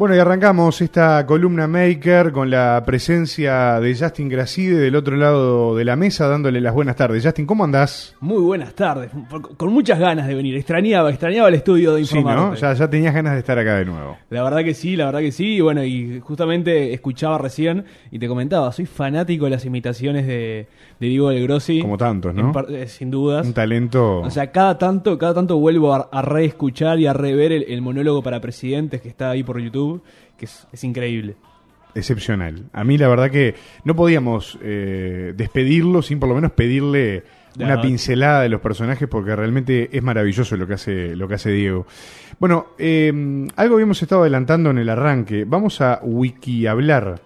Bueno, y arrancamos esta columna Maker con la presencia de Justin Gracide del otro lado de la mesa, dándole las buenas tardes. Justin, ¿cómo andás? Muy buenas tardes, con muchas ganas de venir. Extrañaba, extrañaba el estudio de Sí, ¿no? Ya, ya tenías ganas de estar acá de nuevo. La verdad que sí, la verdad que sí. Y bueno, y justamente escuchaba recién y te comentaba, soy fanático de las imitaciones de, de Diego del Grossi. Como tantos, ¿no? Eh, sin dudas. Un talento. O sea, cada tanto, cada tanto vuelvo a, reescuchar y a rever el monólogo para presidentes que está ahí por YouTube que es, increíble. Excepcional. A mí la verdad que no podíamos eh, despedirlo sin por lo menos pedirle una pincelada de los personajes porque realmente es maravilloso lo que hace, lo que hace Diego. Bueno, eh, algo habíamos estado adelantando en el arranque. Vamos a wiki hablar.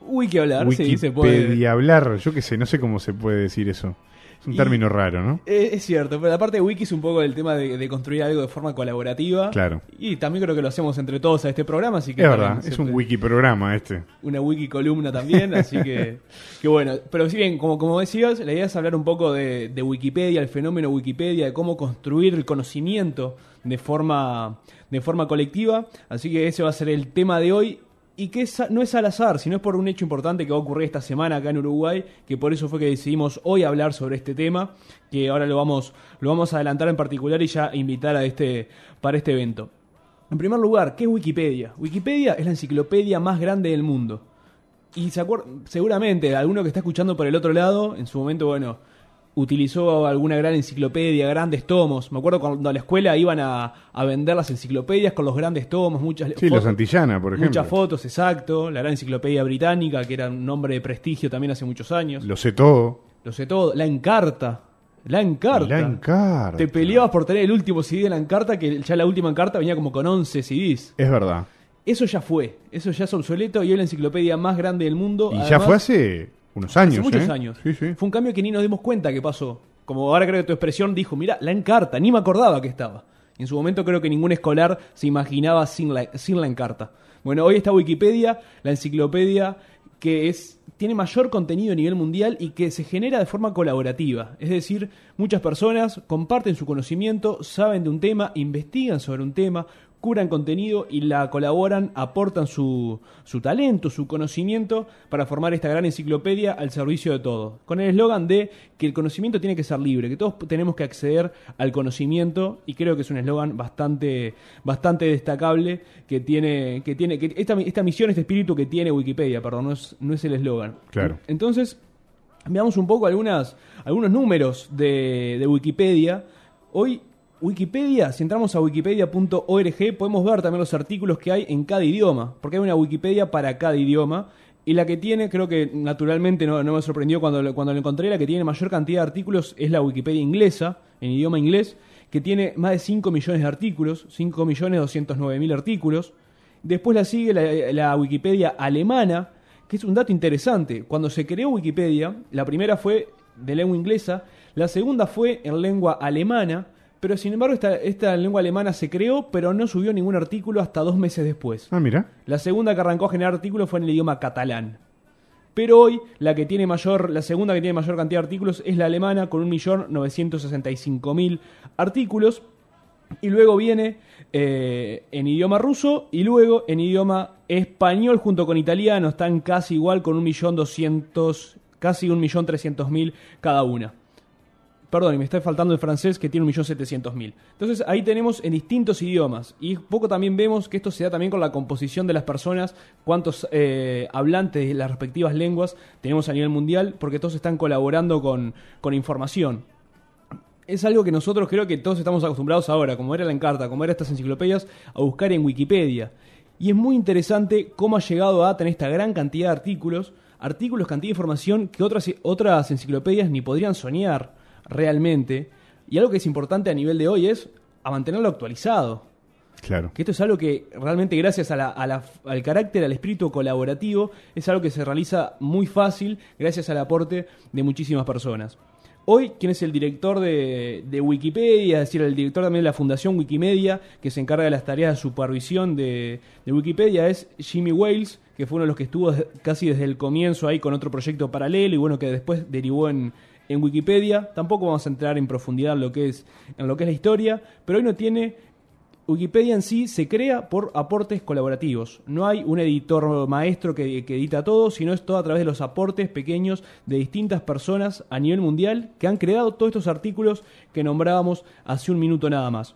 Wiki hablar, sí, se puede. hablar, yo qué sé, no sé cómo se puede decir eso un término raro, ¿no? Es, cierto, pero la parte de wiki es un poco el tema de, construir algo de forma colaborativa. Claro. Y también creo que lo hacemos entre todos a este programa, así que... Es verdad, es un wiki programa este. Una wiki columna también, así que... Que bueno, pero si bien, como, como decías, la idea es hablar un poco de, de Wikipedia, el fenómeno Wikipedia, de cómo construir el conocimiento de forma, de forma colectiva. Así que ese va a ser el tema de hoy y que no es al azar, sino es por un hecho importante que va a ocurrir esta semana acá en Uruguay, que por eso fue que decidimos hoy hablar sobre este tema, que ahora lo vamos, lo vamos a adelantar en particular y ya invitar a este, para este evento. En primer lugar, ¿qué es Wikipedia? Wikipedia es la enciclopedia más grande del mundo. Y se seguramente alguno que está escuchando por el otro lado, en su momento, bueno, utilizó alguna gran enciclopedia, grandes tomos. Me acuerdo cuando a la escuela iban a, vender las enciclopedias con los grandes tomos, muchas sí, los Antillana, por ejemplo. Muchas fotos, exacto. La gran enciclopedia británica, que era un nombre de prestigio también hace muchos años. Lo sé todo. Lo sé todo. La Encarta. La Encarta. La Encarta. Te peleabas por tener el último CD de la Encarta, que ya la última Encarta venía como con 11 CDs. Es verdad. Eso ya fue. Eso ya es obsoleto y es la enciclopedia más grande del mundo. Y ya fue hace unos años. muchos ¿eh? años. Fue un cambio que ni nos dimos cuenta que pasó. Como ahora creo que tu expresión dijo, mira, la encarta, ni me acordaba que estaba. en su momento creo que ningún escolar se imaginaba sin la, sin la encarta. Bueno, hoy está Wikipedia, la enciclopedia que es, tiene mayor contenido a nivel mundial y que se genera de forma colaborativa. Es decir, muchas personas comparten su conocimiento, saben de un tema, investigan sobre un tema, curan contenido y la colaboran, aportan su, su talento, su conocimiento para formar esta gran enciclopedia al servicio de todos. Con el eslogan de que el conocimiento tiene que ser libre, que todos tenemos que acceder al conocimiento y creo que es un eslogan bastante, bastante destacable que tiene, que tiene que esta, esta misión, este espíritu que tiene Wikipedia, perdón, no es, no es el eslogan. Claro. Entonces, veamos un poco algunas, algunos números de, de Wikipedia. Hoy Wikipedia, si entramos a wikipedia.org, podemos ver también los artículos que hay en cada idioma, porque hay una Wikipedia para cada idioma. Y la que tiene, creo que naturalmente no, me sorprendió cuando, cuando encontré, la que tiene mayor cantidad de artículos es la Wikipedia inglesa, en idioma inglés, que tiene más de 5 millones de artículos, 5 millones 209 mil artículos. Después la sigue la Wikipedia alemana, que es un dato interesante. Cuando se creó Wikipedia, la primera fue de lengua inglesa, la segunda fue en lengua alemana, pero sin embargo, esta, esta lengua alemana se creó, pero no subió ningún artículo hasta dos meses después. Ah, mira. La segunda que arrancó a generar artículos fue en el idioma catalán. Pero hoy la que tiene mayor, la segunda que tiene mayor cantidad de artículos es la alemana con 1.965.000 artículos. Y luego viene eh, en idioma ruso y luego en idioma español junto con italiano. Están casi igual con 1.200.000, casi 1.300.000 cada una perdón, y me está faltando el francés que tiene 1.700.000. Entonces ahí tenemos en distintos idiomas. Y poco también vemos que esto se da también con la composición de las personas, cuántos eh, hablantes de las respectivas lenguas tenemos a nivel mundial, porque todos están colaborando con, con información. Es algo que nosotros creo que todos estamos acostumbrados ahora, como era la Encarta, como eran estas enciclopedias, a buscar en Wikipedia. Y es muy interesante cómo ha llegado a tener esta gran cantidad de artículos, artículos, cantidad de información que otras, otras enciclopedias ni podrían soñar realmente. Y algo que es importante a nivel de hoy es a mantenerlo actualizado. Claro. Que esto es algo que realmente gracias a la, al carácter, al espíritu colaborativo, es algo que se realiza muy fácil gracias al aporte de muchísimas personas. Hoy, ¿quién es el director de, de, Wikipedia? Es decir, el director también de la Fundación Wikimedia, que se encarga de las tareas de supervisión de, de Wikipedia, es Jimmy Wales, que fue uno de los que estuvo casi desde el comienzo ahí con otro proyecto paralelo y bueno, que después derivó en, en Wikipedia. Tampoco vamos a entrar en profundidad en lo que es, en lo que es la historia, pero hoy no tiene Wikipedia en sí se crea por aportes colaborativos. No hay un editor maestro que, edita todo, sino es todo a través de los aportes pequeños de distintas personas a nivel mundial que han creado todos estos artículos que nombrábamos hace un minuto nada más.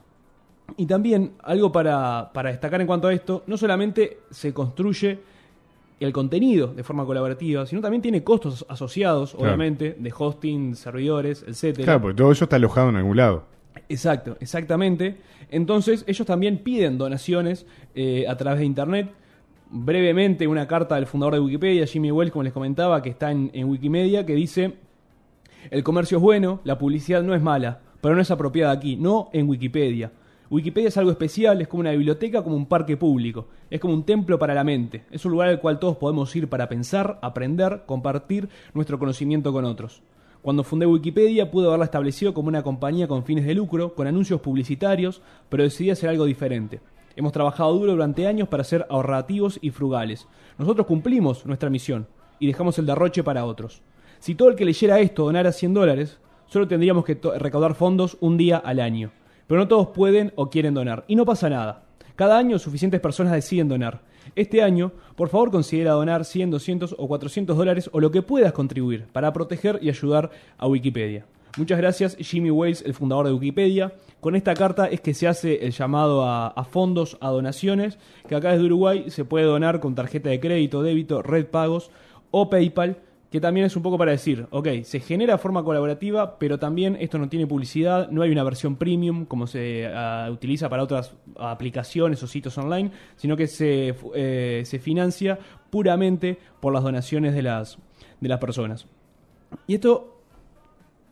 Y también algo para, para destacar en cuanto a esto, no solamente se construye el contenido de forma colaborativa, sino también tiene costos asociados, obviamente, de hosting, servidores, etcétera. Claro, porque todo eso está alojado en algún lado. Exacto, exactamente. Entonces, ellos también piden donaciones eh, a través de Internet. Brevemente, una carta del fundador de Wikipedia, Jimmy Wells, como les comentaba, que está en, en Wikimedia, que dice, el comercio es bueno, la publicidad no es mala, pero no es apropiada aquí, no en Wikipedia. Wikipedia es algo especial, es como una biblioteca, como un parque público, es como un templo para la mente, es un lugar al cual todos podemos ir para pensar, aprender, compartir nuestro conocimiento con otros. Cuando fundé Wikipedia pude haberla establecido como una compañía con fines de lucro, con anuncios publicitarios, pero decidí hacer algo diferente. Hemos trabajado duro durante años para ser ahorrativos y frugales. Nosotros cumplimos nuestra misión y dejamos el derroche para otros. Si todo el que leyera esto donara 100 dólares, solo tendríamos que recaudar fondos un día al año pero no todos pueden o quieren donar. Y no pasa nada. Cada año suficientes personas deciden donar. Este año, por favor considera donar 100, 200 o 400 dólares o lo que puedas contribuir para proteger y ayudar a Wikipedia. Muchas gracias Jimmy Wales, el fundador de Wikipedia. Con esta carta es que se hace el llamado a, a, fondos, a donaciones, que acá desde Uruguay se puede donar con tarjeta de crédito, débito, red pagos o PayPal que también es un poco para decir, ok, se genera forma colaborativa, pero también esto no tiene publicidad, no hay una versión premium como se ah, utiliza para otras aplicaciones o sitios online, sino que se, eh, se financia puramente por las donaciones de las, de las personas. Y esto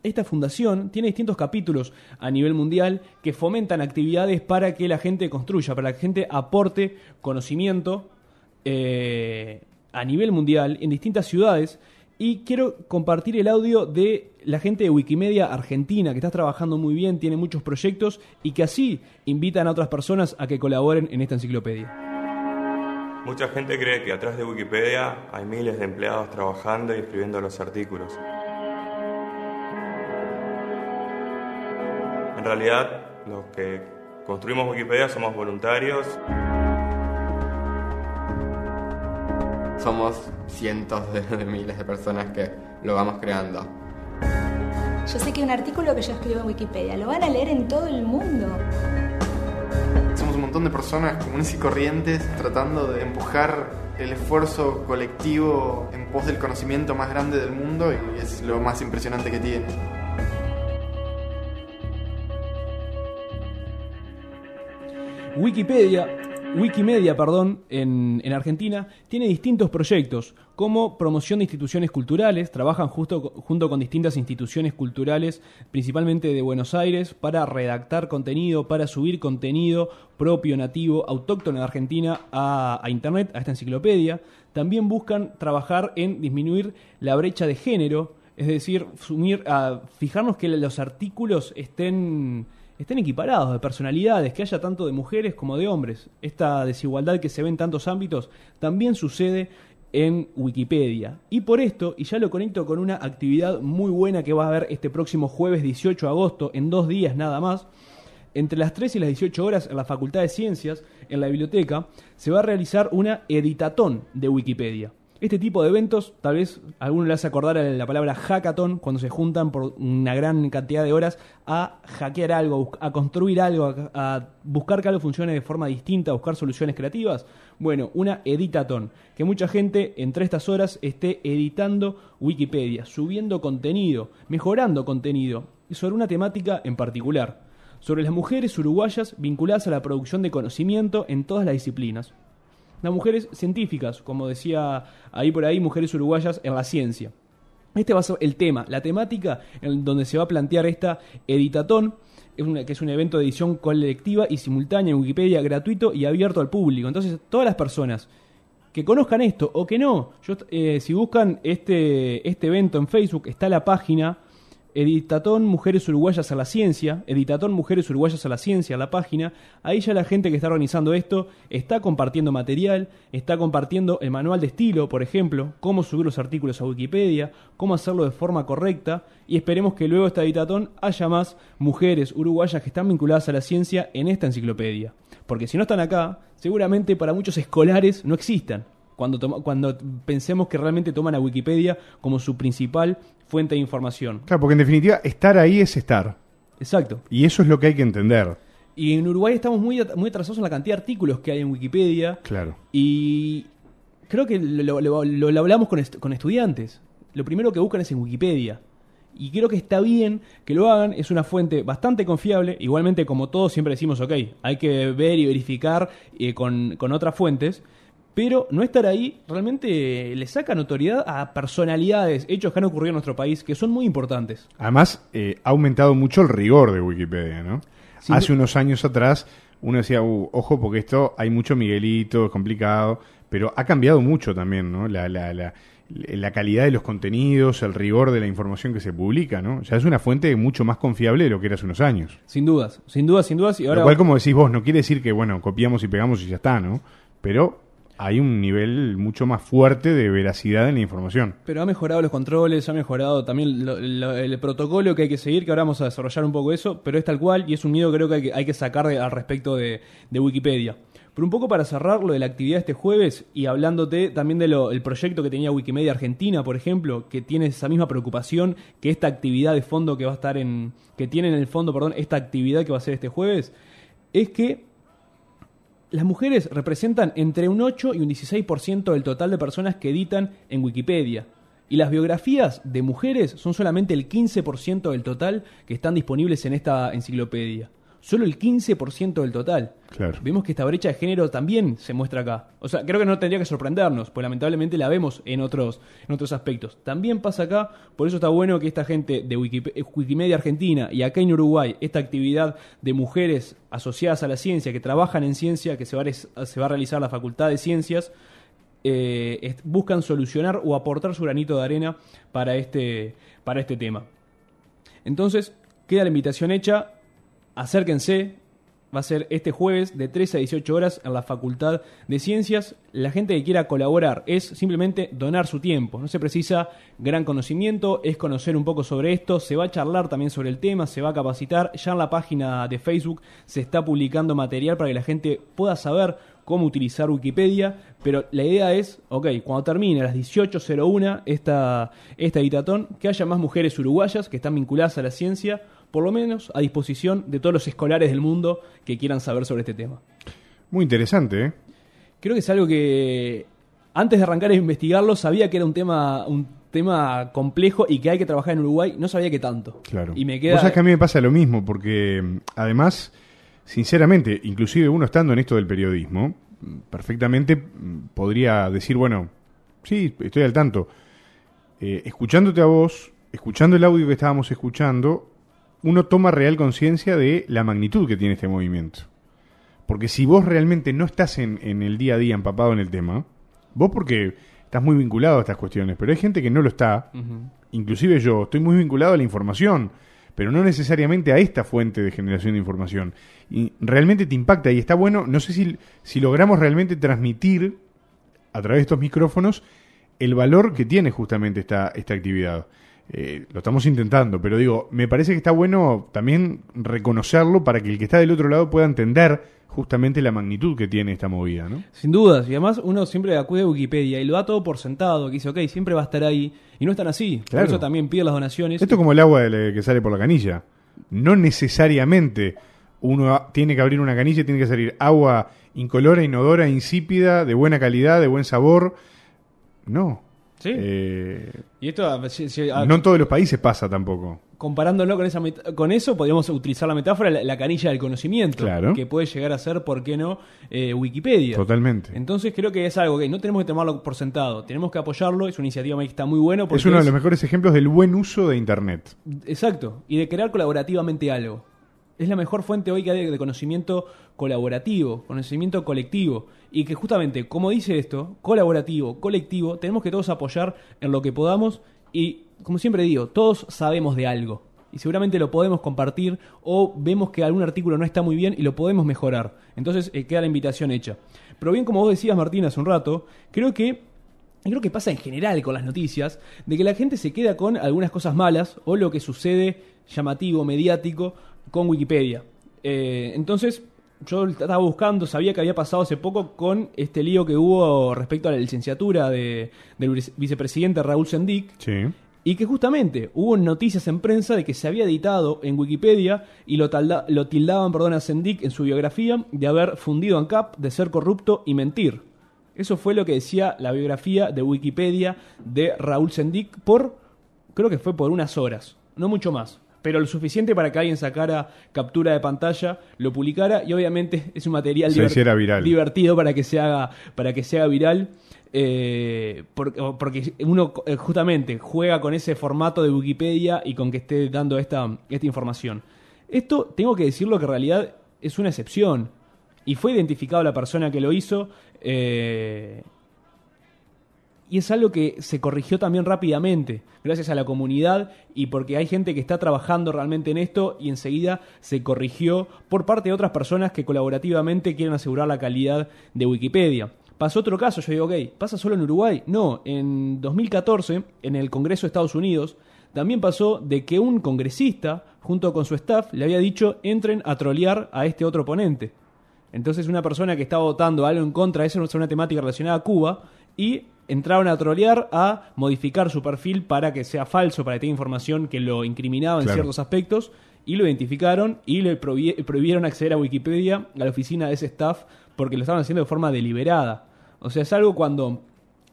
esta fundación tiene distintos capítulos a nivel mundial que fomentan actividades para que la gente construya, para que la gente aporte conocimiento eh, a nivel mundial en distintas ciudades y quiero compartir el audio de la gente de Wikimedia Argentina, que está trabajando muy bien, tiene muchos proyectos y que así invitan a otras personas a que colaboren en esta enciclopedia. Mucha gente cree que atrás de Wikipedia hay miles de empleados trabajando y escribiendo los artículos. En realidad, los que construimos Wikipedia somos voluntarios. Somos cientos de, miles de personas que lo vamos creando. Yo sé que un artículo que yo escribo en Wikipedia lo van a leer en todo el mundo. Somos un montón de personas comunes y corrientes tratando de empujar el esfuerzo colectivo en pos del conocimiento más grande del mundo y es lo más impresionante que tiene. Wikipedia Wikimedia, perdón, en, Argentina, tiene distintos proyectos, como promoción de instituciones culturales, trabajan justo, junto con distintas instituciones culturales, principalmente de Buenos Aires, para redactar contenido, para subir contenido propio, nativo, autóctono de Argentina a, Internet, a esta enciclopedia. También buscan trabajar en disminuir la brecha de género, es decir, sumir, a fijarnos que los artículos estén estén equiparados de personalidades, que haya tanto de mujeres como de hombres. Esta desigualdad que se ve en tantos ámbitos también sucede en Wikipedia. Y por esto, y ya lo conecto con una actividad muy buena que va a haber este próximo jueves 18 de agosto, en dos días nada más, entre las 3 y las 18 horas en la Facultad de Ciencias, en la biblioteca, se va a realizar una editatón de Wikipedia. Este tipo de eventos, tal vez alguno le hace acordar la palabra hackathon, cuando se juntan por una gran cantidad de horas a hackear algo, a construir algo, a, buscar que algo funcione de forma distinta, a buscar soluciones creativas. Bueno, una editathon, que mucha gente entre estas horas esté editando Wikipedia, subiendo contenido, mejorando contenido, y sobre una temática en particular, sobre las mujeres uruguayas vinculadas a la producción de conocimiento en todas las disciplinas las mujeres científicas, como decía ahí por ahí, mujeres uruguayas en la ciencia. Este va a ser el tema, la temática en donde se va a plantear esta editatón, que es un evento de edición colectiva y simultánea en Wikipedia, gratuito y abierto al público. Entonces, todas las personas que conozcan esto o que no, eh, si buscan este, este evento en Facebook, está la página Editatón Mujeres Uruguayas a la Ciencia, Editatón Mujeres Uruguayas a la Ciencia, la página, ahí ya la gente que está organizando esto está compartiendo material, está compartiendo el manual de estilo, por ejemplo, cómo subir los artículos a Wikipedia, cómo hacerlo de forma correcta, y esperemos que luego esta Editatón haya más mujeres uruguayas que están vinculadas a la ciencia en esta enciclopedia. Porque si no están acá, seguramente para muchos escolares no existan cuando, cuando pensemos que realmente toman a Wikipedia como su principal fuente de información. Claro, porque en definitiva estar ahí es estar. Exacto. Y eso es lo que hay que entender. Y en Uruguay estamos muy, muy atrasados en la cantidad de artículos que hay en Wikipedia. Claro. Y creo que lo, lo, hablamos con, con estudiantes. Lo primero que buscan es en Wikipedia. Y creo que está bien que lo hagan, es una fuente bastante confiable. Igualmente, como todos siempre decimos, ok, hay que ver y verificar eh, con, con otras fuentes pero no estar ahí realmente le saca notoriedad a personalidades, hechos que han ocurrido en nuestro país, que son muy importantes. Además, eh, ha aumentado mucho el rigor de Wikipedia, ¿no? Hace unos años atrás uno decía, uh, ojo, porque esto hay mucho Miguelito, es complicado, pero ha cambiado mucho también, ¿no? La, la, la, la, calidad de los contenidos, el rigor de la información que se publica, ¿no? Ya es una fuente mucho más confiable de lo que era hace unos años. Sin dudas, sin dudas, sin dudas. Y ahora... Lo cual, como decís vos, no quiere decir que, bueno, copiamos y pegamos y ya está, ¿no? Pero hay un nivel mucho más fuerte de veracidad en la información. Pero ha mejorado los controles, ha mejorado también el protocolo que hay que seguir, que ahora vamos a desarrollar un poco eso, pero es tal cual y es un miedo creo que hay que, hay que sacar al respecto de, Wikipedia. Pero un poco para cerrar lo de la actividad este jueves y hablándote también del proyecto que tenía Wikimedia Argentina, por ejemplo, que tiene esa misma preocupación que esta actividad de fondo que va a estar en. que tiene en el fondo, perdón, esta actividad que va a ser este jueves, es que las mujeres representan entre un 8 y un 16% del total de personas que editan en Wikipedia. Y las biografías de mujeres son solamente el 15% del total que están disponibles en esta enciclopedia solo el 15% del total. Claro. Vemos que esta brecha de género también se muestra acá. O sea, creo que no tendría que sorprendernos, pues lamentablemente la vemos en otros, en otros aspectos. También pasa acá, por eso está bueno que esta gente de Wikimedia Argentina y acá en Uruguay, esta actividad de mujeres asociadas a la ciencia, que trabajan en ciencia, que se va a, se va a realizar la Facultad de Ciencias, eh, buscan solucionar o aportar su granito de arena para este, para este tema. Entonces, queda la invitación hecha acérquense. Va a ser este jueves de 13 a 18 horas en la Facultad de Ciencias. La gente que quiera colaborar es simplemente donar su tiempo. No se precisa gran conocimiento, es conocer un poco sobre esto. Se va a charlar también sobre el tema, se va a capacitar. Ya en la página de Facebook se está publicando material para que la gente pueda saber cómo utilizar Wikipedia, pero la idea es, ok, cuando termine a las 18.01 esta, esta editatón, que haya más mujeres uruguayas que están vinculadas a la ciencia por lo menos a disposición de todos los escolares del mundo que quieran saber sobre este tema. Muy interesante, ¿eh? Creo que es algo que antes de arrancar a investigarlo sabía que era un tema, un tema complejo y que hay que trabajar en Uruguay, no sabía que tanto. Claro. Y me queda... Vos sabés que a mí me pasa lo mismo, porque además, sinceramente, inclusive uno estando en esto del periodismo, perfectamente podría decir, bueno, sí, estoy al tanto. Eh, escuchándote a vos, escuchando el audio que estábamos escuchando, uno toma real conciencia de la magnitud que tiene este movimiento. Porque si vos realmente no estás en, el día a día empapado en el tema, vos porque estás muy vinculado a estas cuestiones, pero hay gente que no lo está, inclusive yo, estoy muy vinculado a la información, pero no necesariamente a esta fuente de generación de información. Y realmente te impacta y está bueno, no sé si, si logramos realmente transmitir a través de estos micrófonos el valor que tiene justamente esta, esta actividad. Eh, lo estamos intentando, pero digo, me parece que está bueno también reconocerlo para que el que está del otro lado pueda entender justamente la magnitud que tiene esta movida, ¿no? Sin dudas, y además uno siempre acude a Wikipedia y lo da todo por sentado, que dice, ok, siempre va a estar ahí, y no están así, por eso también pide las donaciones. Esto es como el agua que sale por la canilla, no necesariamente uno tiene que abrir una canilla y tiene que salir agua incolora, inodora, insípida, de buena calidad, de buen sabor, no, Sí. Eh, y esto, no en todos los países pasa tampoco. Comparándolo con, esa con eso, podríamos utilizar la metáfora, la, canilla del conocimiento, claro. que puede llegar a ser, ¿por qué no?, eh, Wikipedia. Totalmente. Entonces creo que es algo que no tenemos que tomarlo por sentado, tenemos que apoyarlo, es una iniciativa que está muy buena. es uno de los mejores ejemplos del buen uso de Internet. Exacto, y de crear colaborativamente algo es la mejor fuente hoy que hay de conocimiento colaborativo, conocimiento colectivo. Y que justamente, como dice esto, colaborativo, colectivo, tenemos que todos apoyar en lo que podamos y, como siempre digo, todos sabemos de algo. y seguramente lo podemos compartir o vemos que algún artículo no está muy bien y lo podemos mejorar. Entonces eh, queda la invitación hecha. Pero bien, como vos decías, Martín, hace un rato, creo que creo que pasa en general con las noticias, de que la gente se queda con algunas cosas malas o lo que sucede llamativo, mediático, con Wikipedia. Eh, entonces, yo estaba buscando, sabía que había pasado hace poco con este lío que hubo respecto a la licenciatura de, del vicepresidente Raúl Sendic. Sí. Y que justamente hubo noticias en prensa de que se había editado en Wikipedia y lo, lo tildaban perdón, a Sendic en su biografía de haber fundido ANCAP, de ser corrupto y mentir. Eso fue lo que decía la biografía de Wikipedia de Raúl Sendic por, creo que fue por unas horas, no mucho más. Pero lo suficiente para que alguien sacara captura de pantalla, lo publicara y obviamente es un material divertido para que se haga, para que se haga viral. Eh, porque, uno eh, justamente juega con ese formato de Wikipedia y con que esté dando esta, esta información. Esto tengo que decirlo que en realidad es una excepción y fue identificado la persona que lo hizo. Eh, y es algo que se corrigió también rápidamente, gracias a la comunidad y porque hay gente que está trabajando realmente en esto y enseguida se corrigió por parte de otras personas que colaborativamente quieren asegurar la calidad de Wikipedia. Pasó otro caso, yo digo, ok, ¿pasa solo en Uruguay? No, en 2014, en el Congreso de Estados Unidos, también pasó de que un congresista, junto con su staff, le había dicho, entren a trolear a este otro ponente. Entonces una persona que estaba votando algo en contra, eso es una temática relacionada a Cuba, y entraron a trolear, a modificar su perfil para que sea falso, para que tenga información que lo incriminaba en ciertos aspectos, y lo identificaron y le prohibieron acceder a Wikipedia, a la oficina de ese staff, porque lo estaban haciendo de forma deliberada. O sea, es algo cuando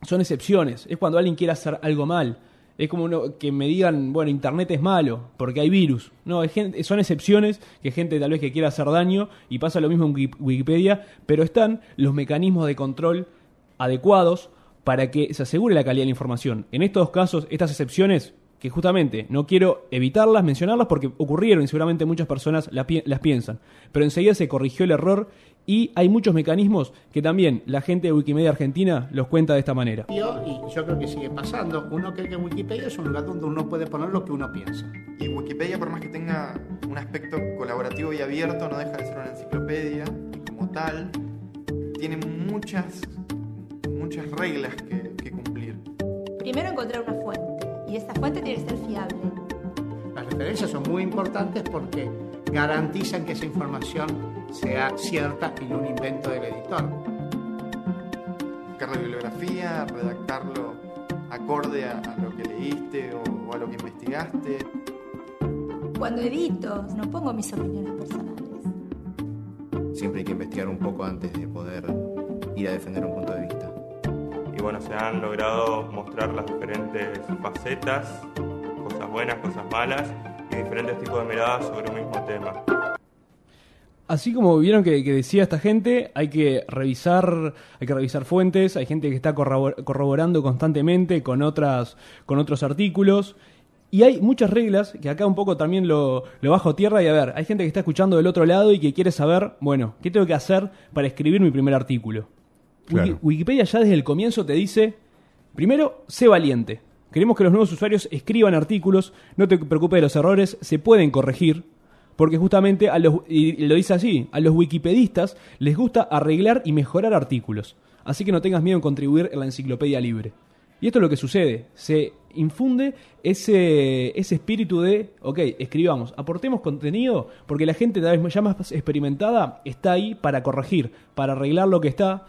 son excepciones, es cuando alguien quiere hacer algo mal. Es como que me digan, bueno, Internet es malo porque hay virus. No, son excepciones que gente tal vez que quiera hacer daño y pasa lo mismo en Wikipedia, pero están los mecanismos de control adecuados para que se asegure la calidad de la información. En estos casos, estas excepciones, que justamente no quiero evitarlas, mencionarlas porque ocurrieron y seguramente muchas personas las, las piensan, pero enseguida se corrigió el error y hay muchos mecanismos que también la gente de Wikimedia Argentina los cuenta de esta manera. Y yo creo que sigue pasando. Uno cree que Wikipedia es un lugar donde uno puede poner lo que uno piensa. Y Wikipedia, por más que tenga un aspecto colaborativo y abierto, no deja de ser una enciclopedia y como tal tiene muchas muchas reglas que, cumplir. Primero encontrar una fuente, y esta fuente tiene que ser fiable. Las referencias son muy importantes porque garantizan que esa información sea cierta y no un invento del editor. Buscar la bibliografía, redactarlo acorde a, lo que leíste o, a lo que investigaste. Cuando edito, no pongo mis opiniones personales. Siempre hay que investigar un poco antes de poder ir a defender un punto de vista bueno, se han logrado mostrar las diferentes facetas, cosas buenas, cosas malas y diferentes tipos de miradas sobre un mismo tema. Así como vieron que, decía esta gente, hay que revisar, hay que revisar fuentes, hay gente que está corroborando constantemente con otras, con otros artículos. Y hay muchas reglas que acá un poco también lo, lo bajo tierra y a ver, hay gente que está escuchando del otro lado y que quiere saber, bueno, ¿qué tengo que hacer para escribir mi primer artículo? Wikipedia ya desde el comienzo te dice, primero, sé valiente. Queremos que los nuevos usuarios escriban artículos, no te preocupes de los errores, se pueden corregir, porque justamente, a los, y lo dice así, a los wikipedistas les gusta arreglar y mejorar artículos. Así que no tengas miedo en contribuir en la enciclopedia libre. Y esto es lo que sucede, se infunde ese, ese espíritu de, ok, escribamos, aportemos contenido, porque la gente tal vez ya más experimentada está ahí para corregir, para arreglar lo que está,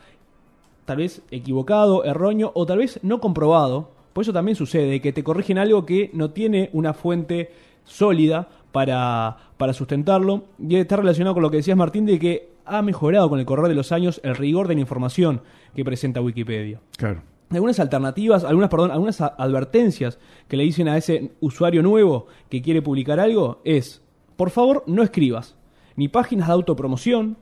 tal vez equivocado, erróneo o tal vez no comprobado. Por eso también sucede que te corrigen algo que no tiene una fuente sólida para, para sustentarlo. Y está relacionado con lo que decías, Martín, de que ha mejorado con el correr de los años el rigor de la información que presenta Wikipedia. Claro. Algunas alternativas, algunas, perdón, algunas advertencias que le dicen a ese usuario nuevo que quiere publicar algo es, por favor, no escribas ni páginas de autopromoción,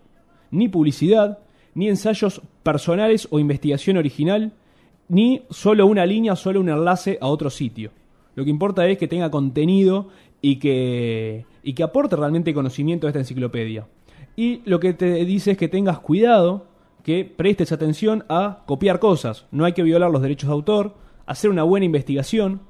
ni publicidad, ni ensayos personales o investigación original, ni solo una línea, solo un enlace a otro sitio. Lo que importa es que tenga contenido y que, y que aporte realmente conocimiento a esta enciclopedia. Y lo que te dice es que tengas cuidado, que prestes atención a copiar cosas. No hay que violar los derechos de autor, hacer una buena investigación.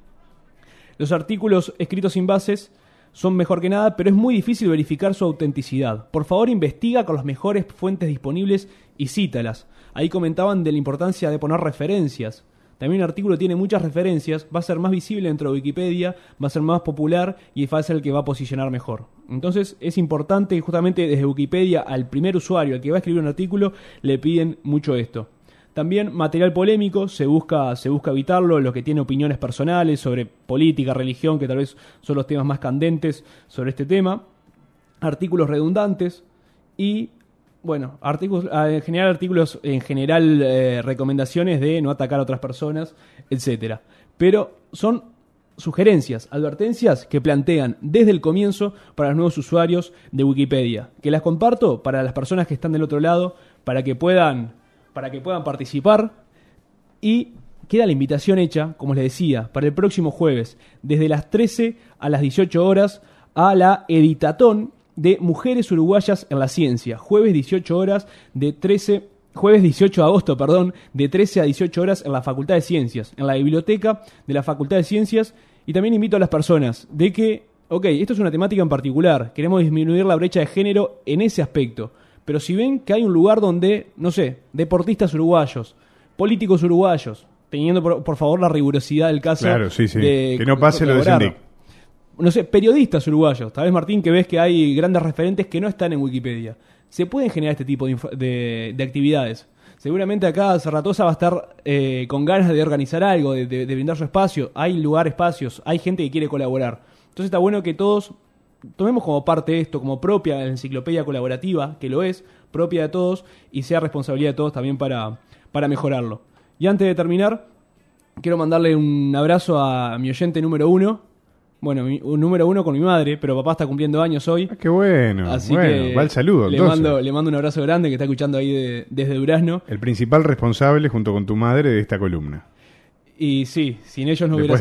Los artículos escritos sin bases son mejor que nada, pero es muy difícil verificar su autenticidad. Por favor, investiga con las mejores fuentes disponibles y cítalas. Ahí comentaban de la importancia de poner referencias. También un artículo tiene muchas referencias, va a ser más visible dentro de Wikipedia, va a ser más popular y va a ser el que va a posicionar mejor. Entonces es importante justamente desde Wikipedia al primer usuario, al que va a escribir un artículo, le piden mucho esto. También material polémico, se busca, se busca evitarlo, lo que tiene opiniones personales sobre política, religión, que tal vez son los temas más candentes sobre este tema. Artículos redundantes y bueno, artículos, ah, en general artículos, en general eh, recomendaciones de no atacar a otras personas, etcétera. Pero son sugerencias, advertencias que plantean desde el comienzo para los nuevos usuarios de Wikipedia, que las comparto para las personas que están del otro lado, para que puedan, para que puedan participar. Y queda la invitación hecha, como les decía, para el próximo jueves, desde las 13 a las 18 horas, a la Editatón, de Mujeres Uruguayas en la Ciencia, jueves 18 horas de 13 jueves 18 de agosto, perdón, de 13 a 18 horas en la Facultad de Ciencias, en la biblioteca de la Facultad de Ciencias. Y también invito a las personas de que, ok, esto es una temática en particular, queremos disminuir la brecha de género en ese aspecto, pero si ven que hay un lugar donde, no sé, deportistas uruguayos, políticos uruguayos, teniendo por, favor la rigurosidad del caso claro, sí, sí. que no pase lo de no sé, periodistas uruguayos, tal vez Martín que ves que hay grandes referentes que no están en Wikipedia. Se pueden generar este tipo de, actividades. Seguramente acá Cerratosa va a estar eh, con ganas de organizar algo, de, brindar su espacio. Hay lugar, espacios, hay gente que quiere colaborar. Entonces está bueno que todos tomemos como parte esto, como propia la enciclopedia colaborativa, que lo es, propia de todos, y sea responsabilidad de todos también para, para mejorarlo. Y antes de terminar, quiero mandarle un abrazo a mi oyente número uno, bueno, un número uno con mi madre, pero papá está cumpliendo años hoy. Ah, qué bueno. Así que va el saludo. Le mando, le mando un abrazo grande que está escuchando ahí desde Durazno. El principal responsable junto con tu madre de esta columna. Y sí, sin ellos no, hubiera,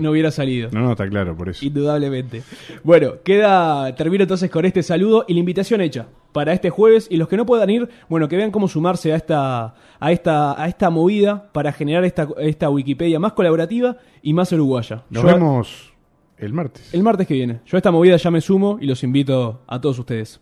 no, hubiera, salido. No, no, está claro, por eso. Indudablemente. Bueno, queda, termino entonces con este saludo y la invitación hecha para este jueves. Y los que no puedan ir, bueno, que vean cómo sumarse a esta, a esta, a esta movida para generar esta, esta Wikipedia más colaborativa y más uruguaya. Nos vemos el martes. El martes que viene. Yo a esta movida ya me sumo y los invito a todos ustedes.